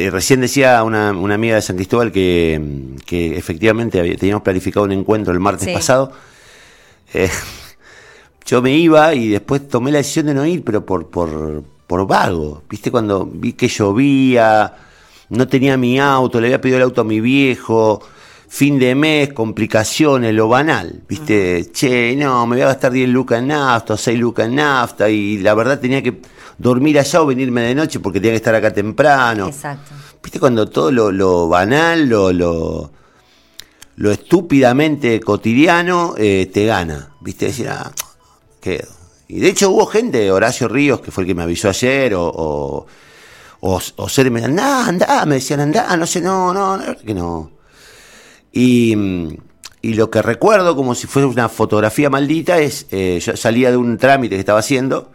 eh, recién decía una, una, amiga de San Cristóbal que, que efectivamente teníamos planificado un encuentro el martes pasado. Eh, yo me iba y después tomé la decisión de no ir, pero por, por, por vago. ¿Viste? Cuando vi que llovía, no tenía mi auto, le había pedido el auto a mi viejo fin de mes, complicaciones, lo banal, ¿viste? Che, no, me voy a gastar 10 lucas en nafta, 6 lucas en nafta, y la verdad tenía que dormir allá o venirme de noche porque tenía que estar acá temprano. Exacto. ¿Viste? Cuando todo lo, banal, lo, lo, lo, estúpidamente cotidiano eh, te gana, ¿viste? Decir, ah, quedo. Y de hecho hubo gente, Horacio Ríos, que fue el que me avisó ayer, o, o, o, o ser, me anda, anda, me decían, anda, no sé, no, no, no, que no y, y, lo que recuerdo, como si fuera una fotografía maldita, es, eh, yo salía de un trámite que estaba haciendo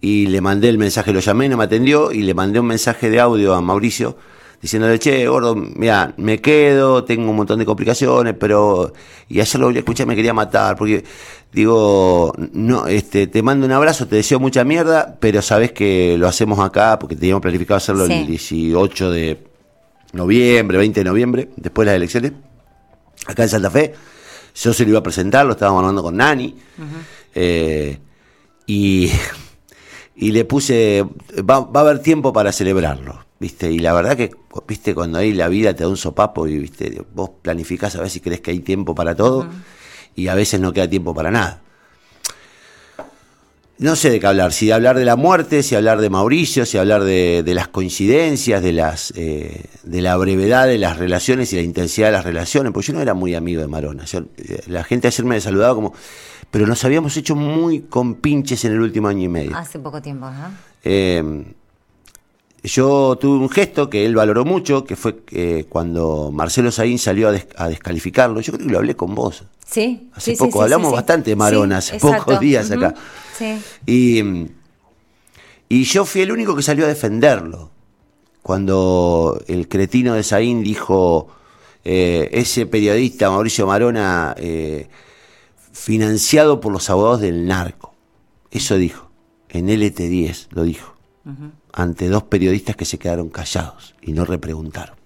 y le mandé el mensaje, lo llamé, no me atendió, y le mandé un mensaje de audio a Mauricio diciéndole, che, gordo, mira, me quedo, tengo un montón de complicaciones, pero... Y ayer lo volví a escuchar me quería matar, porque digo, no, este, te mando un abrazo, te deseo mucha mierda, pero sabes que lo hacemos acá, porque teníamos planificado hacerlo el 18 de noviembre, 20 de noviembre, después de las elecciones acá en Santa Fe. Yo se lo iba a presentar, lo estábamos hablando con Nani. Eh, y, y le puse, va, va, a haber tiempo para celebrarlo, ¿viste? Y la verdad que, ¿viste? Cuando ahí la vida te da un sopapo y, ¿viste? Vos planificás a ver si crees que hay tiempo para todo y a veces no queda tiempo para nada no sé de qué hablar, si hablar de la muerte, si hablar de Mauricio, si hablar de, las coincidencias, de las eh, de la brevedad de las relaciones y la intensidad de las relaciones, porque yo no era muy amigo de Marona. Eh, la gente ayer me saludaba como, pero nos habíamos hecho muy compinches en el último año y medio. Hace poco tiempo, ¿no? Eh, yo tuve un gesto que él valoró mucho, que fue cuando Marcelo Saín salió a, descalificarlo. Yo creo que lo hablé con vos. Sí. Hace poco, hablamos bastante de Marona, hace pocos días acá. Y, y yo fui el único que salió a defenderlo. Cuando el cretino de Saín dijo, eh, ese periodista Mauricio Marona, eh, financiado por los abogados del narco. Eso dijo, en LT10 lo dijo, ante dos periodistas que se quedaron callados y no repreguntaron.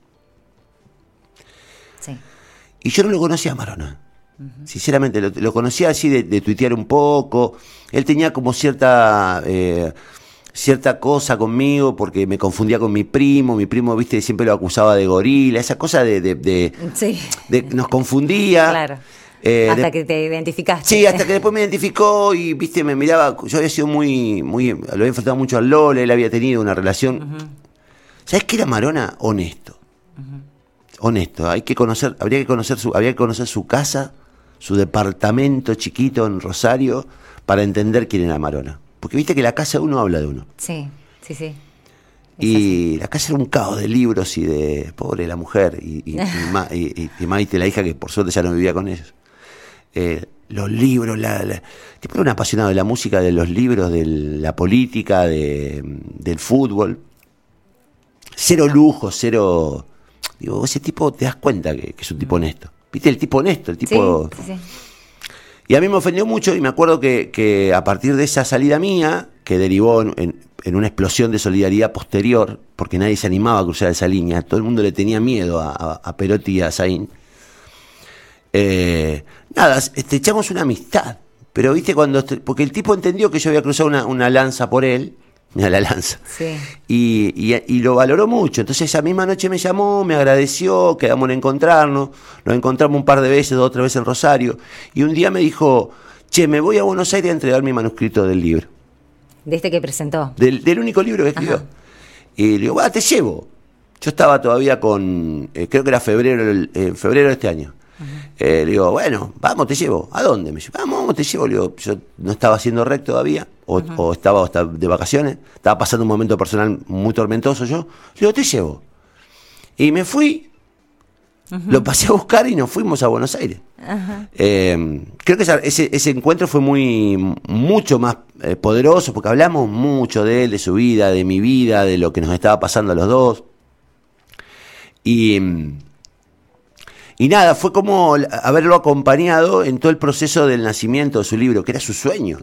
Y yo no lo conocía a Marona. Sinceramente, lo, conocía así de, tuitear un poco. Él tenía como cierta eh, cierta cosa conmigo porque me confundía con mi primo. Mi primo, viste, siempre lo acusaba de gorila. Esa cosa de. de, nos confundía. Claro. Eh, hasta que te identificaste. Sí, hasta que después me identificó y, viste, me miraba. Yo había sido muy. muy lo había enfrentado mucho al Lola, él había tenido una relación. ¿Sabes qué era Marona? Honesto. Honesto. Hay que conocer, habría que conocer su, había que conocer su casa su departamento chiquito en Rosario para entender quién era Marona. Porque viste que la casa de uno habla de uno. Sí, sí, sí. y la casa era un caos de libros y de pobre la mujer y, y, y, Maite, la hija, que por suerte ya no vivía con ellos. Eh, los libros, la, tipo era un apasionado de la música, de los libros, de la política, de, del fútbol. Cero lujo, cero. Digo, ese tipo te das cuenta que es un tipo honesto. ¿Viste? El tipo honesto, el tipo... Y a mí me ofendió mucho y me acuerdo que, a partir de esa salida mía, que derivó en, una explosión de solidaridad posterior, porque nadie se animaba a cruzar esa línea, todo el mundo le tenía miedo a, Perotti y a Zain. Eh, nada, este, echamos una amistad. Pero viste cuando. Porque el tipo entendió que yo había cruzado una, una lanza por él a la lanza. Sí. Y, y, lo valoró mucho. Entonces esa misma noche me llamó, me agradeció, quedamos en encontrarnos, nos encontramos un par de veces, dos o tres veces en Rosario, y un día me dijo, che, me voy a Buenos Aires a entregar mi manuscrito del libro. ¿De este que presentó? Del, único libro que escribió. Y le digo, va, te llevo. Yo estaba todavía con, eh, creo que era febrero, en febrero de este año. Eh, le digo, bueno, vamos, te llevo. ¿A dónde? Me dice, vamos, vamos, te llevo. Le digo, yo no estaba haciendo rec todavía, o, estaba de vacaciones, estaba pasando un momento personal muy tormentoso yo. Le digo, te llevo. Y me fui, lo pasé a buscar y nos fuimos a Buenos Aires. Eh, creo que ese, ese, encuentro fue muy mucho más eh, poderoso porque hablamos mucho de él, de su vida, de mi vida, de lo que nos estaba pasando a los dos. Y y nada, fue como haberlo acompañado en todo el proceso del nacimiento de su libro, que era su sueño.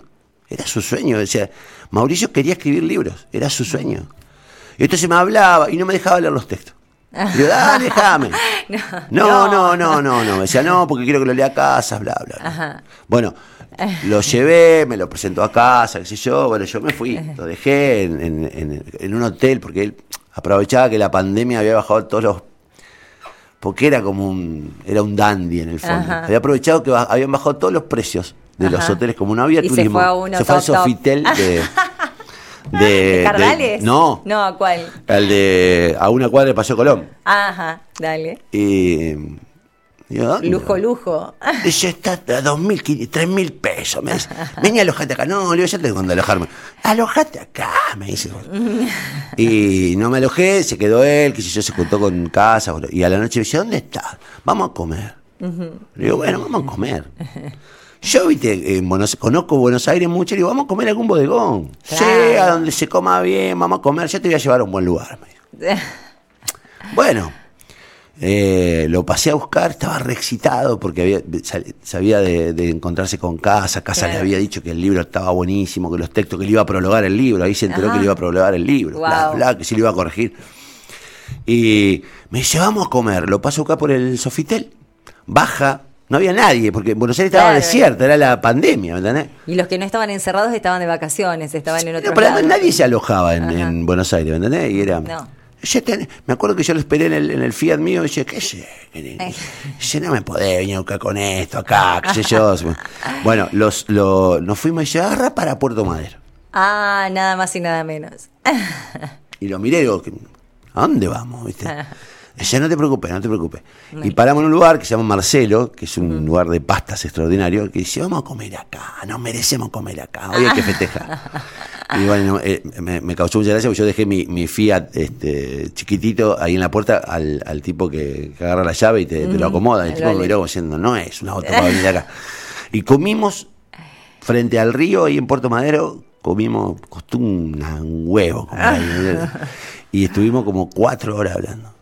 Era su sueño. Decía, Mauricio quería escribir libros, era su sueño. Y entonces me hablaba y no me dejaba leer los textos. Yo, dale, déjame. No, no, no, no, no. Me decía, no, porque quiero que lo lea a casa, bla, bla. Bueno, lo llevé, me lo presentó a casa, qué sé yo. Bueno, yo me fui, lo dejé en, en, en un hotel porque él aprovechaba que la pandemia había bajado todos los porque era como un era un dandy en el fondo. Había aprovechado que habían bajado todos los precios de los hoteles como no había turismo. Se fue, a uno se fue al Sofitel de de, ¿Cardales? no. No, ¿a cuál? Al de a una cuadra de Paseo Colón. Ajá, dale. Y lujo, lujo. Dice, está a dos mil, tres mil pesos. Me dice, vení a alojarte acá. No, le digo, ya tengo donde alojarme. Alojate acá, me dice. y no me alojé, se quedó él, que yo se juntó con casa. Y a la noche me dice, ¿dónde estás? Vamos a comer. Le digo, bueno, vamos a comer. Yo, viste, en Buenos, conozco Buenos Aires mucho, y digo, vamos a comer algún bodegón. Sí, a donde se coma bien, vamos a comer, yo te voy a llevar a un buen lugar. bueno, eh, lo pasé a buscar, estaba re excitado porque había, sabía de, encontrarse con Casa. Casa le había dicho que el libro estaba buenísimo, que los textos, que le iba a prologar el libro. Ahí se enteró que le iba a prologar el libro, bla, que sí le iba a corregir. Y me dice, vamos a comer. Lo paso acá por el Sofitel. Baja, no había nadie, porque Buenos Aires estaba desierto, era la pandemia, ¿me entendés? Y los que no estaban encerrados estaban de vacaciones, estaban en otro no, Nadie se alojaba en, Buenos Aires, ¿me entendés? Y era me acuerdo que yo lo esperé en el, en el Fiat mío y dije, ¿qué sé? Dice, no me podés venir a buscar con esto acá, qué sé yo. bueno, los, nos fuimos y dice, agarra para Puerto Madero. Ah, nada más y nada menos. y lo miré y digo, ¿a dónde vamos? ¿Viste? Dice, no te preocupes, no te preocupes. Y paramos en un lugar que se llama Marcelo, que es un lugar de pastas extraordinario, que dice, vamos a comer acá, nos merecemos comer acá, hoy hay que festejar. Y bueno, eh, me, causó mucha gracia porque yo dejé mi, mi Fiat este, chiquitito ahí en la puerta al, al tipo que, agarra la llave y te, lo acomoda. Y el tipo me miró diciendo, no es una auto para venir acá. Y comimos frente al río ahí en Puerto Madero, comimos, costó un huevo. y estuvimos como cuatro horas hablando.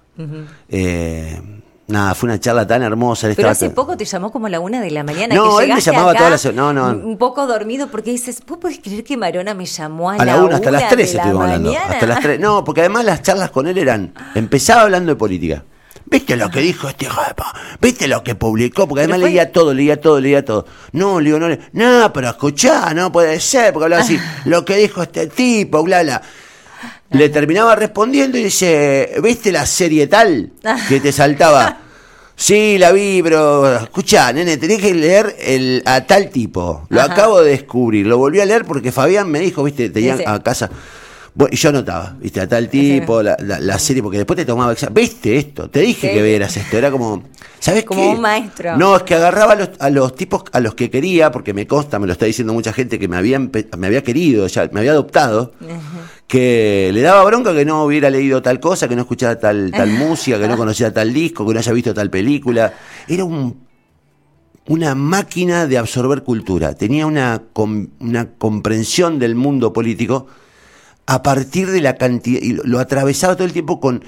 Eh, Nada, fue una charla tan hermosa. Pero hace poco te llamó como a la una de la mañana. No, él me llamaba todas las No, no. Un poco dormido porque dices, ¿vos podés creer que Marona me llamó a, a la, una? Hasta las tres estuvimos hablando. Hasta las tres. No, porque además las charlas con él eran. Empezaba hablando de política. ¿Viste lo que dijo este pa? ¿Viste lo que publicó? Porque además leía todo, leía todo, leía todo. No, le no, le... no, pero escuchá, no puede ser, porque hablaba así, lo que dijo este tipo, bla, bla. Le terminaba respondiendo y dice, ¿viste la serie tal que te saltaba? Sí, la vi, pero escuchá, nene, tenés que leer el, a tal tipo. Lo acabo de descubrir. Lo volví a leer porque Fabián me dijo, viste, tenían a casa. Bueno, y yo anotaba, viste, a tal tipo, la, la, serie, porque después te tomaba ¿Viste esto? Te dije que vieras esto. Era como, ¿sabes como un maestro. No, es que agarraba a los, a los, tipos a los que quería, porque me consta, me lo está diciendo mucha gente que me, había, me había querido, ya, me había adoptado que le daba bronca que no hubiera leído tal cosa, que no escuchara tal, tal música, que no conociera tal disco, que no haya visto tal película. Era un, una máquina de absorber cultura. Tenía una, una comprensión del mundo político a partir de la cantidad, y lo, atravesaba todo el tiempo con,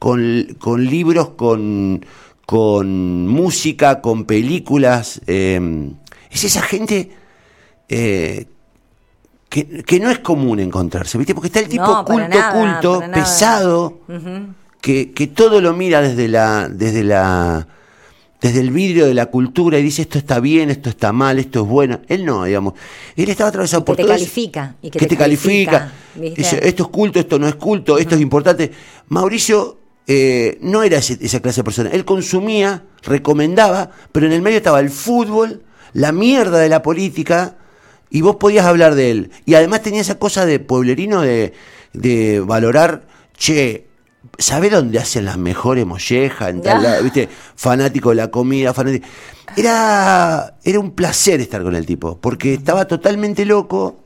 con, libros, con, con música, con películas. Eh, es esa gente eh, que, no es común encontrarse, ¿viste? Porque está el tipo culto, culto, pesado, que, que, todo lo mira desde la, desde la, desde el vidrio de la cultura y dice esto está bien, esto está mal, esto es bueno. Él no, digamos. Él estaba atravesado por te califica, y que, te, califica. dice, esto es culto, esto no es culto, esto es importante. Mauricio eh, no era esa clase de persona. Él consumía, recomendaba, pero en el medio estaba el fútbol, la mierda de la política y vos podías hablar de él. Y además tenía esa cosa de pueblerino de, de valorar, che, ¿sabe dónde hacen las mejores mollejas? En tal ¿Viste? Fanático de la comida, fanático. Era, era un placer estar con el tipo, porque estaba totalmente loco.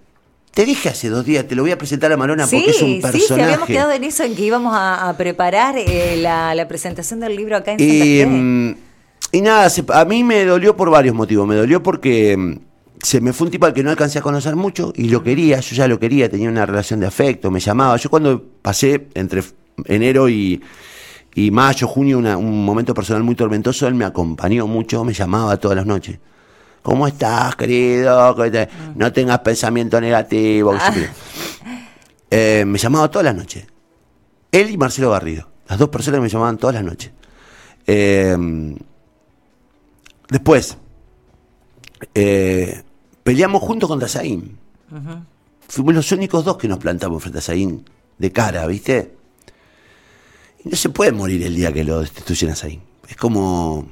Te dije hace dos días, te lo voy a presentar a Marona porque es un personaje. Sí, sí, habíamos quedado en eso, en que íbamos a, preparar eh, la, la, presentación del libro acá en Santa y, mm, y nada, a mí me dolió por varios motivos. Me dolió porque mm, se me fue un tipo al que no alcancé a conocer mucho y lo quería, yo ya lo quería, tenía una relación de afecto, me llamaba. Yo cuando pasé entre enero y, mayo, junio, un momento personal muy tormentoso, él me acompañó mucho, me llamaba todas las noches. ¿Cómo estás, querido? No tengas pensamiento negativo. Eh, me llamaba todas las noches. Él y Marcelo Garrido. Las dos personas que me llamaban todas las noches. Eh, después, eh, peleamos juntos contra Zain. Fuimos los únicos dos que nos plantamos frente a Zain de cara, ¿viste? Y no se puede morir el día que lo destituyen a Zain. Es como.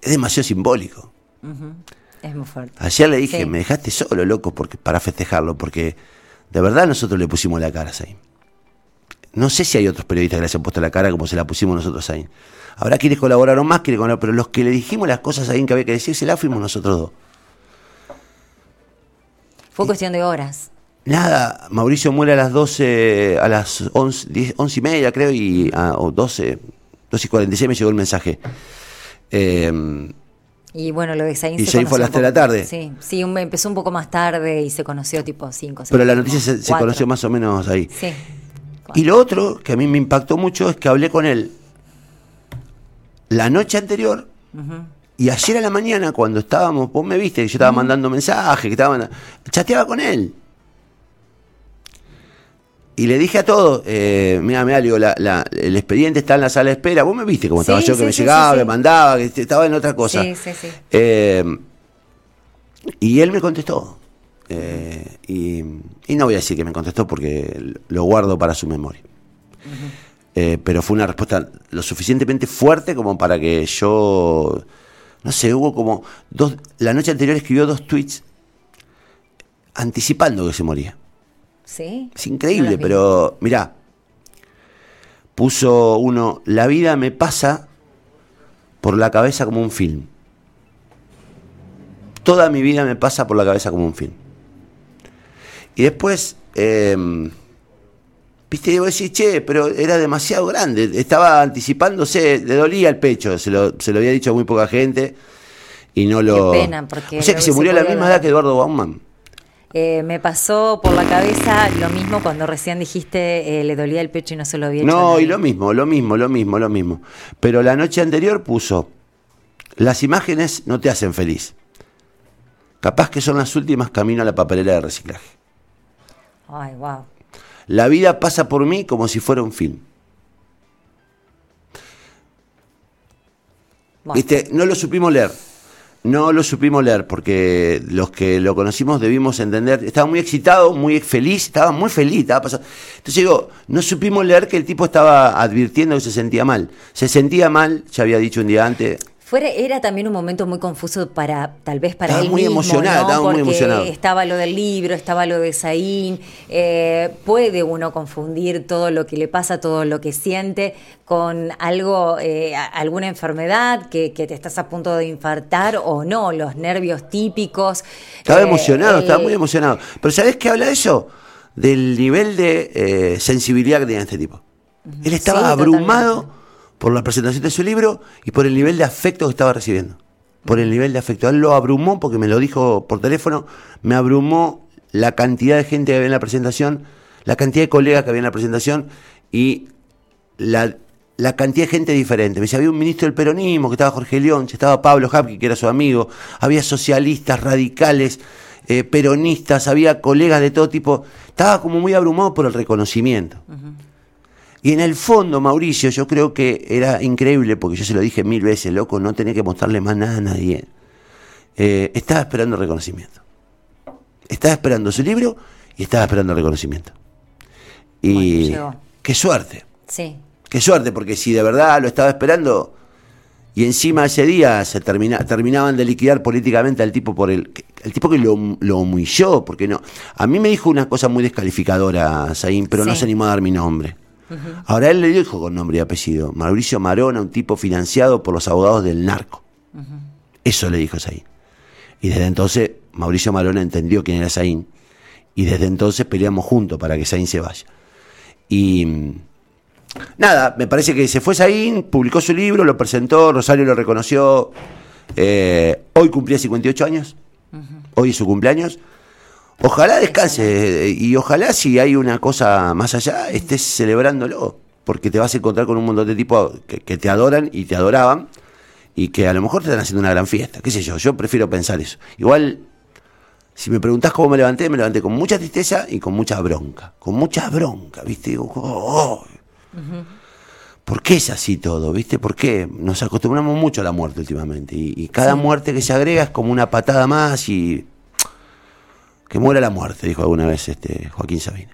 Es demasiado simbólico. Es muy fuerte. Ayer le dije, me dejaste solo, loco, porque, para festejarlo, porque de verdad nosotros le pusimos la cara a Zain. No sé si hay otros periodistas que le hayan puesto la cara como se la pusimos nosotros a Zain. Ahora quieres colaborar o más, quiere colaborar, pero los que le dijimos las cosas a Zain que había que decir, se la fuimos nosotros dos. Fue cuestión de horas. Nada, Mauricio muere a las 12, a las 11, 10, 11 y media creo, y, a, o 12, 12 y 46 me llegó el mensaje. Eh, y bueno, lo de Zayn Y Zayn fue a las 3 de la tarde. Sí, sí, un- empezó un poco más tarde y se conoció tipo 5 pero la noticia se, se conoció más o menos ahí. Sí. Y lo otro que a mí me impactó mucho es que hablé con él la noche anterior y ayer a la mañana cuando estábamos, vos me viste que yo estaba mandando mensajes, que estaba manda- chateaba con él. Y le dije a todos, eh, mira, mira, digo, la- la- el expediente está en la sala de espera. Vos me viste cómo estaba Sí, yo, que me sí, llegaba, me mandaba, que estaba en otra cosa. Sí, sí, sí. Eh, y él me contestó. Eh, y, y no voy a decir que me contestó porque lo guardo para su memoria. Eh, pero fue una respuesta lo suficientemente fuerte como para que yo, no sé, hubo como dos, la noche anterior escribió dos tweets anticipando que se moría. ¿Sí? Es increíble, pero mirá, puso uno, la vida me pasa por la cabeza como un film. Toda mi vida me pasa por la cabeza como un film. Y después, eh, viste, debo decir, che, pero era demasiado grande, estaba anticipándose, le dolía el pecho, se lo, se lo había dicho a muy poca gente y no lo... Qué pena, porque o sea que se murió a la misma edad que Eduardo Bauman. Eh, me pasó por la cabeza lo mismo cuando recién dijiste eh, le dolía el pecho y no se lo había hecho. No, y lo mismo, lo mismo, lo mismo, lo mismo. Pero la noche anterior puso, las imágenes no te hacen feliz. Capaz que son las últimas camino a la papelera de reciclaje. Ay, wow. La vida pasa por mí como si fuera un film. Bueno, Viste, no lo supimos leer. No lo supimos leer porque los que lo conocimos debimos entender. Estaba muy excitado, muy feliz, estaba muy feliz, estaba pasando. Entonces digo, no supimos leer que el tipo estaba advirtiendo que se sentía mal. Se sentía mal, ya había dicho un día antes. Fuera, era también un momento muy confuso para, tal vez para Estaba él muy mismo, emocionado, ¿no? estaba muy Porque emocionado. estaba lo del libro, estaba lo de Zayn. eh, puede uno confundir todo lo que le pasa, todo lo que siente con algo, eh, alguna enfermedad que, que te estás a punto de infartar o no, los nervios típicos. Estaba eh, emocionado, estaba muy emocionado. Pero ¿sabés qué habla eso? Del nivel de eh, sensibilidad que tenía este tipo. Él estaba Sí, abrumado totalmente. Por la presentación de su libro y por el nivel de afecto que estaba recibiendo. Por el nivel de afecto. Él lo abrumó porque me lo dijo por teléfono, me abrumó la cantidad de gente que había en la presentación, la cantidad de colegas que había en la presentación y la, cantidad de gente diferente. Me decía, había un ministro del peronismo, que estaba Jorge León, estaba Pablo Hapki, que era su amigo, había socialistas, radicales, eh, peronistas, había colegas de todo tipo. Estaba como muy abrumado por el reconocimiento. Y en el fondo, Mauricio, yo creo que era increíble, porque yo se lo dije mil veces, loco, no tenía que mostrarle más nada a nadie. Eh, estaba esperando reconocimiento. Estaba esperando su libro y estaba esperando reconocimiento. Y Bueno, qué suerte. Sí, Qué suerte, porque si de verdad lo estaba esperando y encima ese día se termina, terminaban de liquidar políticamente al tipo por el, el tipo que lo, lo humilló, porque no. A mí me dijo una cosa muy descalificadora, Zain, pero no se animó a dar mi nombre. Ahora él le dijo con nombre y apellido, Mauricio Marona, un tipo financiado por los abogados del narco. Eso le dijo Zain. Y desde entonces Mauricio Marona entendió quién era Zain. Y desde entonces peleamos juntos para que Zain se vaya. Y nada, me parece que se fue Zain, publicó su libro, lo presentó, Rosario lo reconoció. Eh, hoy cumplía 58 años. Hoy es su cumpleaños. Ojalá descanse y ojalá si hay una cosa más allá estés celebrándolo, porque te vas a encontrar con un montón de tipos que, que te adoran y te adoraban y que a lo mejor te están haciendo una gran fiesta, qué sé yo, yo prefiero pensar eso. Igual Si me preguntás cómo me levanté, me levanté con mucha tristeza y con mucha bronca. Con mucha bronca, ¿viste? Digo, oh, ¿Por qué es así todo? ¿Viste? ¿Por qué? Nos acostumbramos mucho a la muerte últimamente. Y, y cada muerte que se agrega es como una patada más y. Que muera la muerte, dijo alguna vez este Joaquín Sabina.